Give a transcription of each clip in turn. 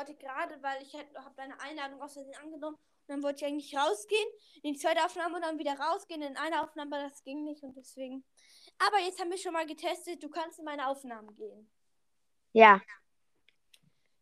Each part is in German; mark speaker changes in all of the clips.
Speaker 1: Wollte gerade, weil ich habe deine Einladung aus Versehen angenommen. Und dann wollte ich eigentlich rausgehen, in die zweite Aufnahme und dann wieder rausgehen in eine Aufnahme, aber das ging nicht und deswegen. Aber jetzt haben wir schon mal getestet, du kannst in meine Aufnahmen gehen.
Speaker 2: Ja.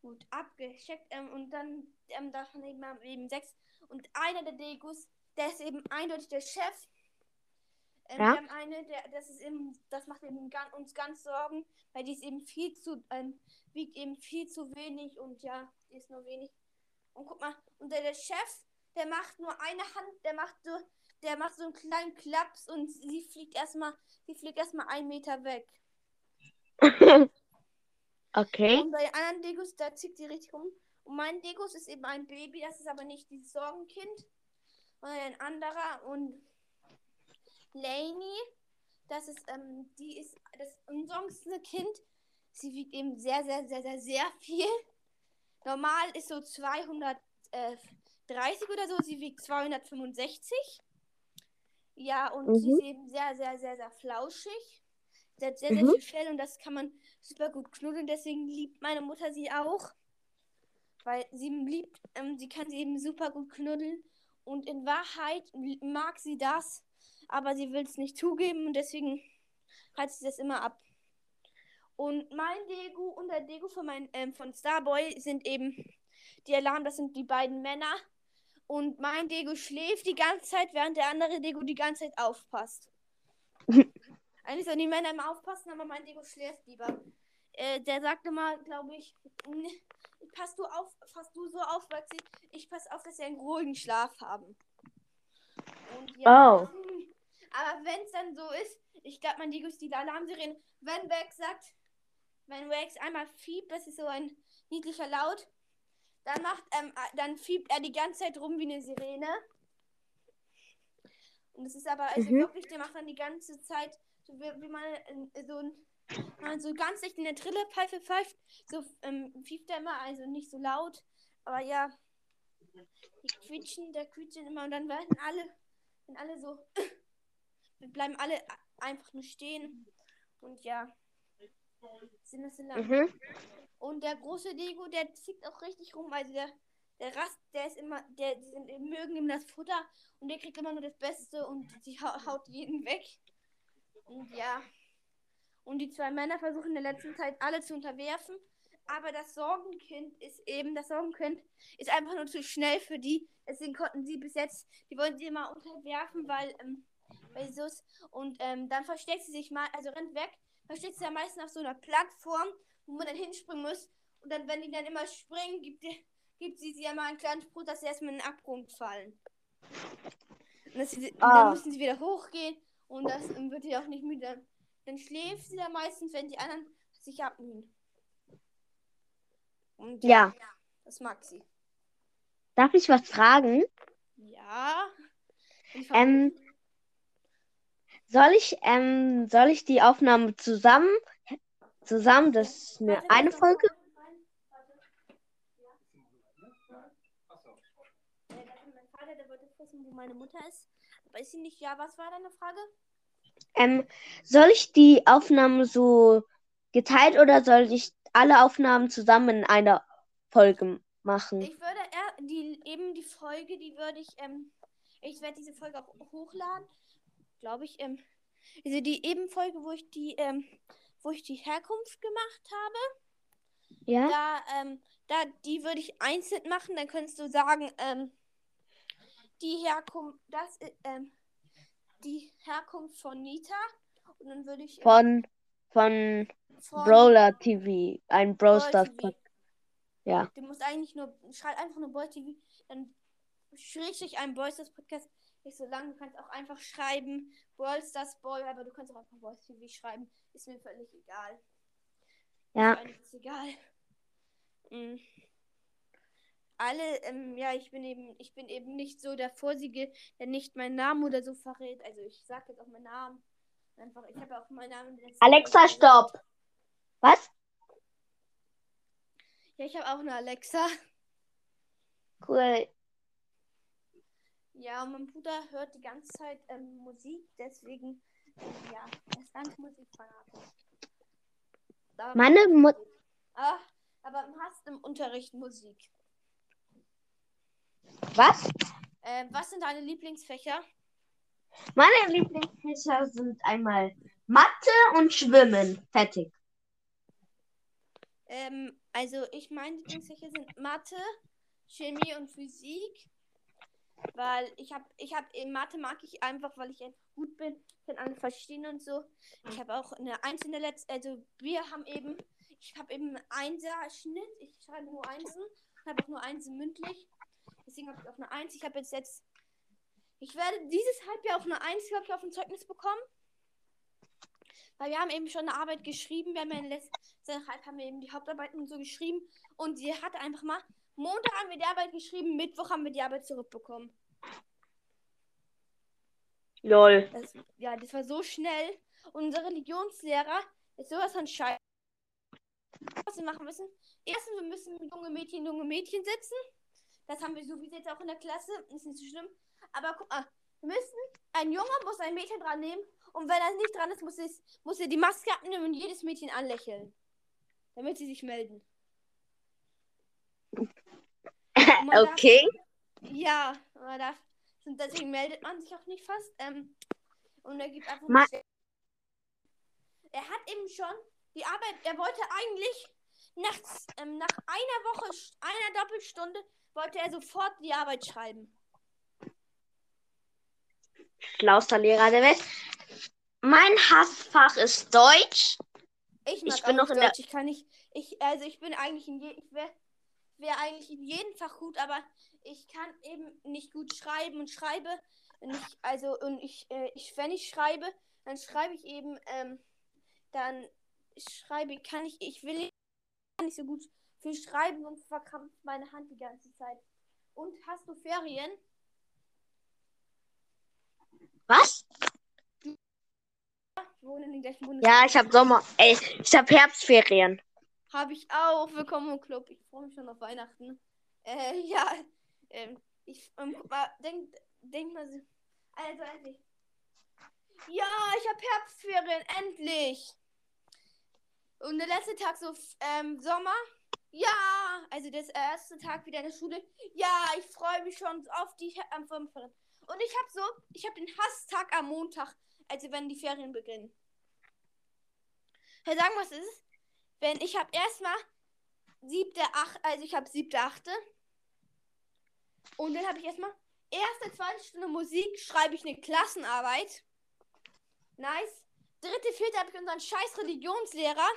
Speaker 1: Gut, abgecheckt. Ähm, und dann ähm, davon eben, eben sechs. Und einer der Degus, der ist eben eindeutig der Chef. Ähm,
Speaker 2: Ja.
Speaker 1: Wir haben eine, der, das ist eben, das macht eben gan- uns ganz Sorgen, weil die ist eben viel zu, ähm, wiegt eben viel zu wenig und ja, die ist nur wenig. Und guck mal, und der, der Chef, der macht nur eine Hand, der macht so, der macht so einen kleinen Klaps und sie fliegt erstmal, sie fliegt erstmal einen Meter weg.
Speaker 2: okay.
Speaker 1: Und bei anderen Degos, da zieht sie richtig rum. Und mein Degos ist eben ein Baby, das ist aber nicht dieses Sorgenkind, sondern ein anderer. Und Lainey, das ist, ähm, die ist das umsorgendste Kind. Sie wiegt eben sehr, sehr, sehr, sehr, sehr viel. Normal ist so 230 oder so, sie wiegt 265. Ja, und sie
Speaker 2: Mhm.
Speaker 1: ist eben sehr, sehr, sehr, sehr flauschig. Sie hat sehr, sehr
Speaker 2: Mhm.
Speaker 1: viel Fell und das kann man super gut knuddeln. Deswegen liebt meine Mutter sie auch. Weil sie liebt, ähm, sie kann sie eben super gut knuddeln. Und in Wahrheit mag sie das, aber sie will es nicht zugeben und deswegen hat sie das immer ab. Und mein Degu und der Degu von, mein, ähm, von Starboy sind eben die Alarm, das sind die beiden Männer. Und mein Degu schläft die ganze Zeit, während der andere Degu die ganze Zeit aufpasst. Eigentlich sollen die Männer immer aufpassen, aber mein Dego schläft lieber. Äh, der sagt immer, glaube ich, "N- pass du auf, pass du so auf, weil sie, ich pass auf, dass sie einen ruhigen Schlaf haben. Und ja,
Speaker 2: Oh.
Speaker 1: Aber wenn es dann so ist, ich glaube, mein Dego ist die Alarmsirene. Wenn Wax sagt, wenn Wax einmal fiebt, das ist so ein niedlicher Laut, dann macht, ähm, äh, dann fiebt er die ganze Zeit rum wie eine Sirene. Und es ist aber also
Speaker 2: Mhm.
Speaker 1: wirklich, der macht dann die ganze Zeit, so wie, wie man äh, so ein man so ganz echt in der Trillerpfeife pfeift, so ähm, pfeift er immer, also nicht so laut, aber ja, die quietschen, der quietschen immer und dann werden alle, wenn alle so, wir bleiben alle einfach nur stehen und ja, sind das lang.
Speaker 2: Mhm.
Speaker 1: Und der große Dego, der zickt auch richtig rum. Also der, der Rast, der ist immer, der, die sind, die mögen ihm das Futter und der kriegt immer nur das Beste und sie hau- haut jeden weg. Und ja. Und die zwei Männer versuchen in der letzten Zeit alle zu unterwerfen. Aber das Sorgenkind ist eben, das Sorgenkind ist einfach nur zu schnell für die. Deswegen konnten sie bis jetzt, die wollen sie immer unterwerfen, weil, ähm, so ist. Und ähm, dann versteckt sie sich mal, also rennt weg, versteckt sie ja meistens auf so einer Plattform, wo man dann hinspringen muss. Und dann, wenn die dann immer springen, gibt, die, gibt sie sie ja mal einen kleinen Spruch, dass sie erstmal in den Abgrund fallen. Und, und
Speaker 2: Ah.
Speaker 1: dann müssen sie wieder hochgehen und das ähm, wird sie auch nicht müde. Dann schläft sie da meistens, wenn die anderen sich abmühen. Und
Speaker 2: Ja.
Speaker 1: das mag sie.
Speaker 2: Darf ich was fragen?
Speaker 1: Ja. Und
Speaker 2: Ähm, soll ich, ähm, soll ich die Aufnahme zusammen, zusammen, das ist eine, eine Folge?
Speaker 1: wo meine Mutter ist. Aber ist sie nicht? Ja, was war deine Frage?
Speaker 2: Ähm, soll ich die Aufnahme so geteilt oder soll ich alle Aufnahmen zusammen in einer Folge machen?
Speaker 1: Ich würde eher die eben die Folge, die würde ich, ähm, ich werde diese Folge auch hochladen, glaube ich, ähm, also die eben Folge, wo ich die, ähm, wo ich die Herkunft gemacht habe,
Speaker 2: Ja?
Speaker 1: da, ähm, da, die würde ich einzeln machen, dann könntest du sagen, ähm, die Herkunft, das, ähm, die Herkunft von Nita und dann würde ich ähm,
Speaker 2: Von, von
Speaker 1: von
Speaker 2: Brawler TV, ein Brawl
Speaker 1: Brawl
Speaker 2: Stars
Speaker 1: TV.
Speaker 2: Ja.
Speaker 1: Du musst eigentlich nur, schreib einfach nur Boy TV, dann schrägstrich ein Boy Stars Podcast. Nicht so lang, du kannst auch einfach schreiben, Brawl Stars Boy, aber du kannst auch einfach Boy TV schreiben. Ist mir völlig egal.
Speaker 2: Ja.
Speaker 1: Ist egal. Mhm. Alle, ähm, ja, ich bin eben, ich bin eben nicht so der Vorsige, der nicht meinen Namen oder so verrät. Also ich sag jetzt auch meinen Namen. Einfach, ich habe auch meinen Namen.
Speaker 2: Alexa, stopp! Was?
Speaker 1: Ja, ich habe auch eine Alexa.
Speaker 2: Cool.
Speaker 1: Ja, und mein Bruder hört die ganze Zeit ähm, Musik, deswegen, ähm, ja, er ist ganz musikfanatisch. Aber-
Speaker 2: Meine Mutter.
Speaker 1: Ah, aber hast machst im Unterricht Musik?
Speaker 2: Was?
Speaker 1: Äh, was sind deine Lieblingsfächer?
Speaker 2: Meine Lieblingsfächer sind einmal Mathe und Schwimmen. Fertig.
Speaker 1: Ähm, also ich meine Lieblingsfächer sind Mathe, Chemie und Physik. Weil ich habe, ich habe in Mathe mag ich einfach, weil ich gut bin, kann alle verstehen und so. Ich habe auch eine einzelne letzte, also wir haben eben, ich habe eben einen Einser-Schnitt, ich schreibe nur Einsen, habe auch nur Einsen mündlich. Deswegen habe ich auch eine Eins. Ich habe jetzt jetzt, ich werde dieses Halbjahr auch eine Eins, glaube ich, auf dem Zeugnis bekommen. Weil wir haben eben schon eine Arbeit geschrieben. Wir haben ja in letzter Halb haben wir eben die Hauptarbeiten und so geschrieben. Und sie hat einfach mal Montag haben wir die Arbeit geschrieben, Mittwoch haben wir die Arbeit zurückbekommen.
Speaker 2: Lol.
Speaker 1: Das, ja, das war so schnell. Unser Religionslehrer ist sowas von scheiße. Was wir machen müssen. Erstens, wir müssen junge Mädchen, junge Mädchen sitzen. Das haben wir sowieso jetzt auch in der Klasse. Ist nicht so schlimm. Aber guck mal, wir müssen, ein Junge muss ein Mädchen dran nehmen. Und wenn er nicht dran ist, muss, es, muss er die Maske abnehmen und jedes Mädchen anlächeln. Damit sie sich melden.
Speaker 2: Okay.
Speaker 1: Darf, ja, man darf, deswegen meldet man sich auch nicht fast. Ähm, und er gibt einfach.
Speaker 2: Ma
Speaker 1: er hat eben schon die Arbeit. Er wollte eigentlich nachts, ähm, nach einer Woche, einer Doppelstunde, wollte er sofort die Arbeit schreiben.
Speaker 2: Schlauster Lehrer der Welt. Mein Hassfach ist Deutsch.
Speaker 1: Ich, mag ich bin noch in Deutsch. Der... Ich kann nicht. Ich, also ich bin eigentlich in je, ich wäre eigentlich in jedem Fach gut, aber ich kann eben nicht gut schreiben und schreibe nicht, also und ich, äh, ich wenn ich schreibe, dann schreibe ich eben, ähm, dann schreibe kann ich, ich will nicht so gut viel schreiben und verkrampft meine Hand die ganze Zeit. Und hast du Ferien?
Speaker 2: Was? Ja, ich habe Sommer. Ey, ich habe Herbstferien.
Speaker 1: Habe ich auch. Willkommen im Club. Ich freue mich schon auf Weihnachten. Äh, ja. Ähm, ich, ähm, mal, denk, denk mal so. Also, endlich. Ja, ich habe Herbstferien, endlich. Und der letzte Tag so, ähm, Sommer. Ja, also der erste Tag wieder in der Schule. Ja, ich freue mich schon auf die ähm, Und ich habe so, ich habe den Hasstag am Montag, also wenn die Ferien beginnen. Hey, sagen, was ist? Wenn ich habe erstmal siebte, acht, also ich habe siebte, achte. Und dann habe ich erstmal erste, zweite Stunde Musik, schreibe ich eine Klassenarbeit. Nice. Dritte, vierte habe ich unseren scheiß Religionslehrer.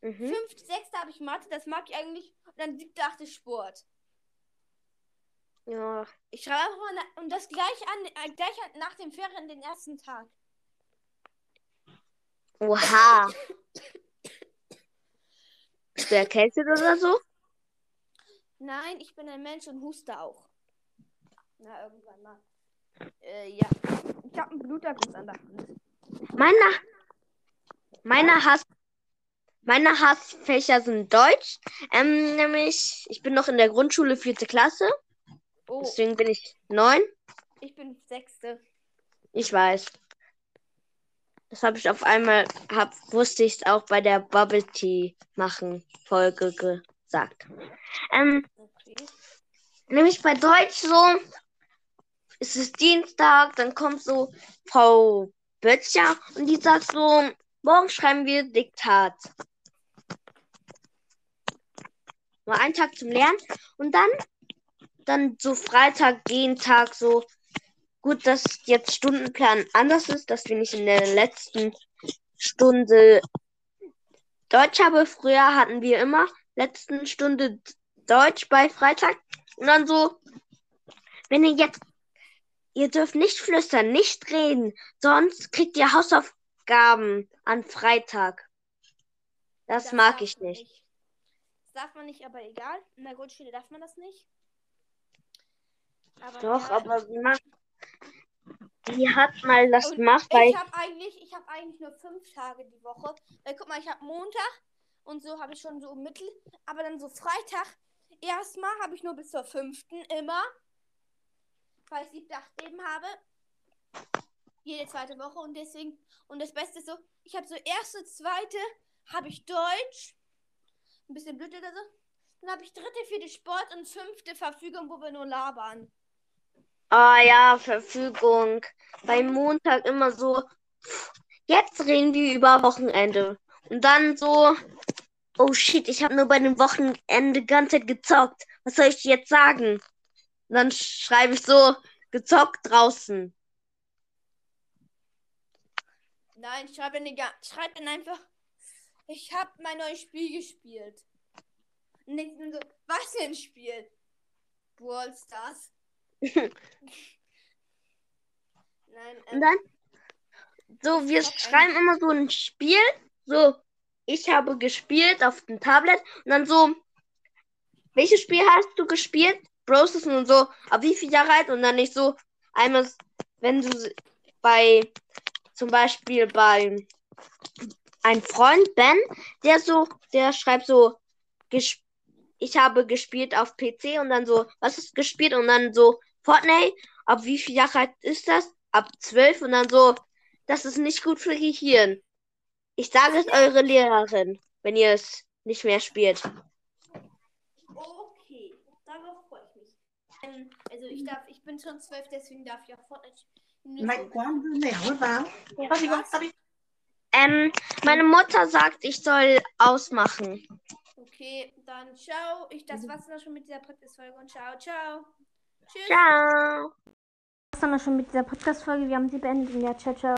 Speaker 1: Mhm. Fünfte, sechste habe ich Mathe, das mag ich eigentlich. Und dann siebte, achte Sport.
Speaker 2: Ja.
Speaker 1: Ich schreibe einfach mal und das gleich an, äh, gleich nach dem Ferien den ersten Tag.
Speaker 2: Oha. Bist du erkältet oder so?
Speaker 1: Nein, ich bin ein Mensch und huste auch. Na, irgendwann mal. Äh, ja. Ich habe einen Bluterguss an der Hand.
Speaker 2: Meine, meine, Hass, meine Hassfächer sind Deutsch. Ähm, nämlich, ich bin noch in der Grundschule, vierte Klasse. Oh. Deswegen bin ich neun.
Speaker 1: Ich bin sechste.
Speaker 2: Ich weiß. Das habe ich auf einmal, hab, wusste ich es auch bei der Bubble Tea machen Folge gesagt. Ähm, okay. Nämlich bei Deutsch so, es ist Dienstag, dann kommt so Frau Böttcher und die sagt so, morgen schreiben wir Diktat. Nur einen Tag zum Lernen und dann, dann so Freitag, den Tag so, Gut, dass jetzt Stundenplan anders ist, dass wir nicht in der letzten Stunde Deutsch haben. Früher hatten wir immer letzten Stunde Deutsch bei Freitag. Und dann so, wenn ihr jetzt, ihr dürft nicht flüstern, nicht reden, sonst kriegt ihr Hausaufgaben an Freitag. Das, das mag ich nicht. nicht.
Speaker 1: Das darf man nicht, aber egal. In der Grundschule darf man das nicht.
Speaker 2: Aber Doch, ja, aber wie macht die hat mal das und gemacht,
Speaker 1: weil. Ich habe eigentlich, ich habe eigentlich nur fünf Tage die Woche. Weil guck mal, ich habe Montag und so habe ich schon so Mittel. Aber dann so Freitag. Erstmal habe ich nur bis zur fünften immer. Weil ich siebte, acht eben habe. Jede zweite Woche. Und deswegen. Und das Beste ist so, ich habe so erste, zweite, habe ich Deutsch. Ein bisschen blöd oder so. Dann habe ich dritte, vierte Sport und fünfte Verfügung, wo wir nur labern.
Speaker 2: Ah ja, Verfügung. Beim Montag immer so, jetzt reden wir über Wochenende. Und dann so, oh shit, ich habe nur bei dem Wochenende ganze Zeit gezockt. Was soll ich jetzt sagen? Und dann schreibe ich so, gezockt draußen.
Speaker 1: Nein, schreib dann, egal, schreib dann einfach, ich habe mein neues Spiel gespielt. Und dann so, was ein Spiel? Brawl Stars. Nein,
Speaker 2: Und
Speaker 1: ähm,
Speaker 2: dann, so, wir schreiben immer so ein Spiel, so, ich habe gespielt auf dem Tablet und dann so, welches Spiel hast du gespielt? Broses und so, ab wie viel Jahre alt? Und dann nicht so, einmal, wenn du bei, zum Beispiel bei ein Freund, Ben, der so, der schreibt so, ich habe gespielt auf PC und dann so, was ist gespielt? Und dann so, Fortnite, ab wie viel Jahre ist das? Ab zwölf und dann so, das ist nicht gut für Gehirn. Ich sage es eure Lehrerin, wenn ihr es nicht mehr spielt.
Speaker 1: okay, darauf freue ich mich. Ähm, also ich darf, ich bin schon zwölf, deswegen darf ich auch Fortnite spielen.
Speaker 2: Ähm, meine Mutter sagt, ich soll ausmachen.
Speaker 1: Okay, dann ciao. Ich, das war's dann schon mit dieser Podcast-Folge und ciao, ciao. Tschüss.
Speaker 2: Ciao.
Speaker 1: Das dann schon mit dieser Podcast-Folge. Wir haben sie beendet. Ja, ciao, ciao.